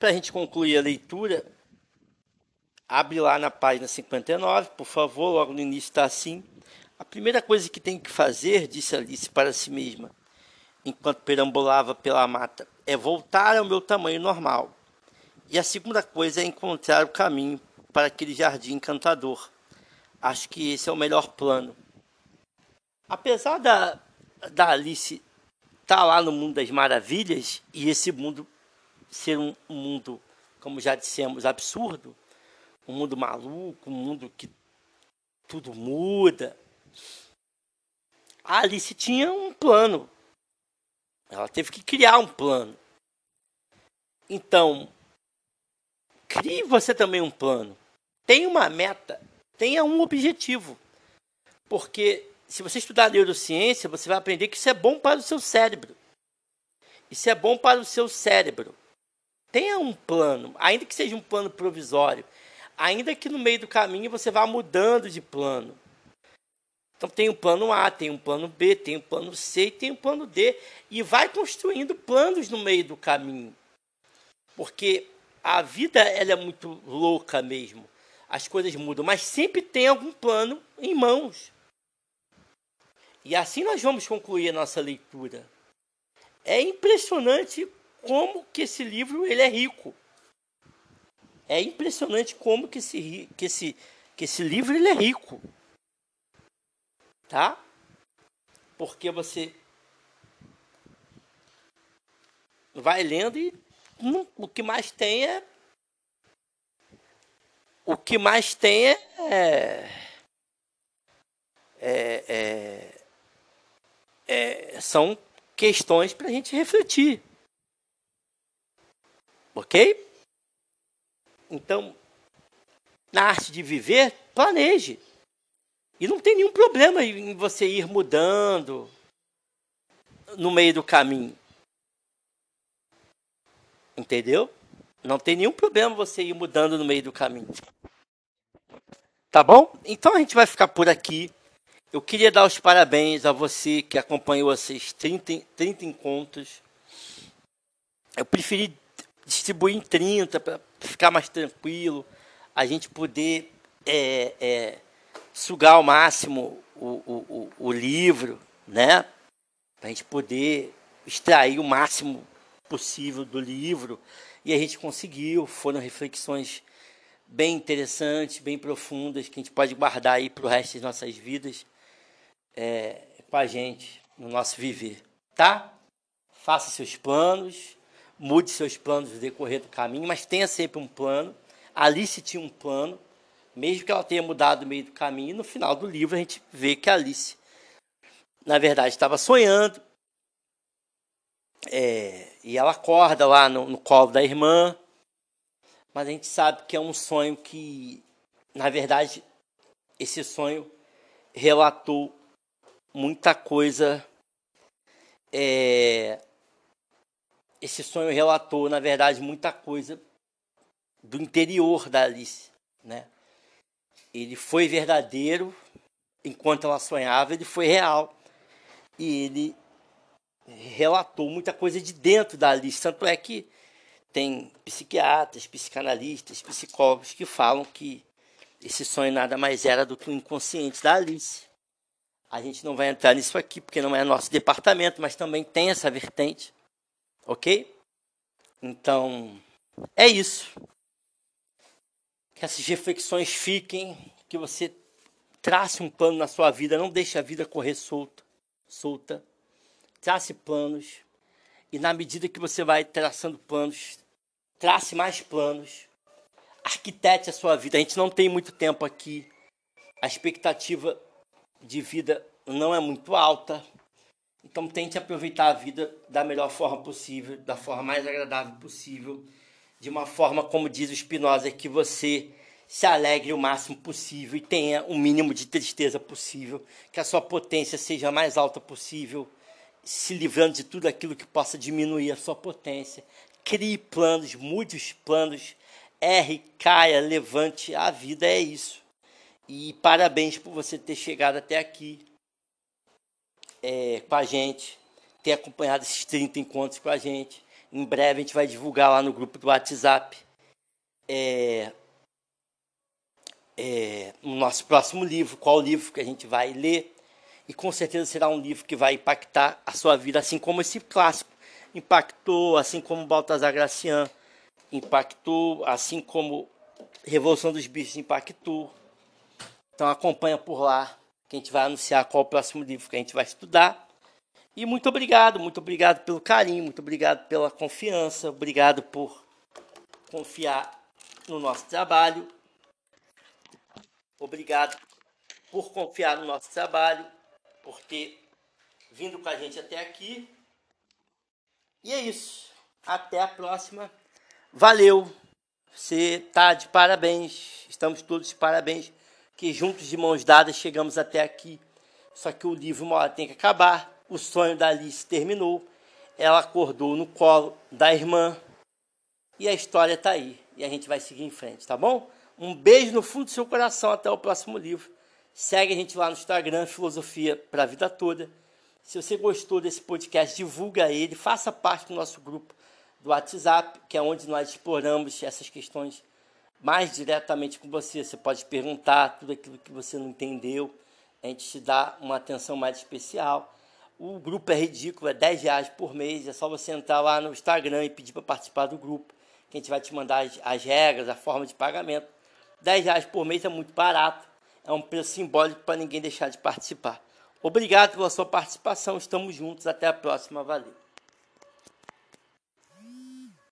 para a gente concluir a leitura, abre lá na página 59, por favor, logo no início está assim. A primeira coisa que tem que fazer, disse Alice para si mesma, enquanto perambulava pela mata, é voltar ao meu tamanho normal. E a segunda coisa é encontrar o caminho para aquele jardim encantador. Acho que esse é o melhor plano. Apesar da, da Alice estar tá lá no mundo das maravilhas e esse mundo ser um, mundo, como já dissemos, absurdo, um mundo maluco, um mundo que tudo muda, a Alice tinha um plano. Ela teve que criar um plano. Então, crie você também um plano. Tenha uma meta, tenha um objetivo. Porque se você estudar neurociência, você vai aprender que isso é bom para o seu cérebro. Isso é bom para o seu cérebro. Tenha um plano, ainda que seja um plano provisório, ainda que no meio do caminho você vá mudando de plano. Então tem um plano A, tem um plano B, tem um plano C e tem um plano D. E vai construindo planos no meio do caminho. Porque a vida ela é muito louca mesmo. As coisas mudam, mas sempre tem algum plano em mãos. E assim nós vamos concluir a nossa leitura. É impressionante como que esse livro ele é rico. É impressionante como que esse, que esse, que esse livro ele é rico. Tá? Porque você vai lendo e hum, o que mais tem é o que mais tem é, é, é, é são questões para a gente refletir. Ok? Então, na arte de viver, planeje. E não tem nenhum problema em você ir mudando no meio do caminho. Entendeu? Não tem nenhum problema você ir mudando no meio do caminho. Tá bom? Então a gente vai ficar por aqui. Eu queria dar os parabéns a você que acompanhou esses 30, 30 encontros. Eu preferi distribuir em 30 para ficar mais tranquilo, a gente poder é, é, sugar ao máximo o, o, o, livro, né? Para a gente poder extrair o máximo possível do livro. E a gente conseguiu, foram reflexões bem interessantes, bem profundas, que a gente pode guardar aí para o resto das nossas vidas é, com a gente, no nosso viver, tá? Faça seus planos, mude seus planos no decorrer do caminho, mas tenha sempre um plano. Alice tinha um plano, mesmo que ela tenha mudado no meio do caminho, no final do livro a gente vê que Alice, na verdade, estava sonhando. É, e ela acorda lá no, no colo da irmã, mas a gente sabe que é um sonho que, na verdade, esse sonho relatou muita coisa é, esse sonho relatou, na verdade, muita coisa do interior da Alice, né? Ele foi verdadeiro enquanto ela sonhava, ele foi real. E ele relatou muita coisa de dentro da Alice, tanto é que tem psiquiatras, psicanalistas, psicólogos que falam que esse sonho nada mais era do que o inconsciente da Alice. A gente não vai entrar nisso aqui porque não é nosso departamento, mas também tem essa vertente. Ok? Então, é isso. Que essas reflexões fiquem, que você trace um plano na sua vida, não deixe a vida correr solta, solta. Trace planos e na medida que você vai traçando planos, trace mais planos. Arquitete a sua vida. A gente não tem muito tempo aqui. A expectativa de vida não é muito alta. Então tente aproveitar a vida da melhor forma possível, da forma mais agradável possível, de uma forma, como diz o Spinoza, que você se alegre o máximo possível e tenha o mínimo de tristeza possível, que a sua potência seja a mais alta possível, se livrando de tudo aquilo que possa diminuir a sua potência. Crie planos, mude os planos, erre, caia, levante, a vida é isso. E parabéns por você ter chegado até aqui é, com a gente, ter acompanhado esses 30 encontros com a gente. Em breve a gente vai divulgar lá no grupo do WhatsApp é, é, no nosso próximo livro, qual livro que a gente vai ler. E com certeza será um livro que vai impactar a sua vida, assim como esse clássico impactou, assim como Baltazar Gracian impactou, assim como Revolução dos Bichos impactou. Então acompanha por lá, que a gente vai anunciar qual o próximo livro que a gente vai estudar. E muito obrigado, muito obrigado pelo carinho, muito obrigado pela confiança, obrigado por confiar no nosso trabalho. Obrigado por confiar no nosso trabalho, por ter vindo com a gente até aqui. E é isso. Até a próxima. Valeu. Você tá de parabéns. Estamos todos de parabéns que juntos de mãos dadas chegamos até aqui. Só que o livro uma hora tem que acabar. O sonho da Alice terminou. Ela acordou no colo da irmã. E a história está aí. E a gente vai seguir em frente, tá bom? Um beijo no fundo do seu coração. Até o próximo livro. Segue a gente lá no Instagram, Filosofia para a Vida Toda. Se você gostou desse podcast, divulga ele. Faça parte do nosso grupo do WhatsApp, que é onde nós exploramos essas questões mais diretamente com você. Você pode perguntar tudo aquilo que você não entendeu. A gente te dá uma atenção mais especial. O grupo é ridículo, é 10 reais por mês. É só você entrar lá no Instagram e pedir para participar do grupo, que a gente vai te mandar as, as regras, a forma de pagamento. 10 reais por mês é muito barato. É um preço simbólico para ninguém deixar de participar. Obrigado pela sua participação. Estamos juntos. Até a próxima. Valeu.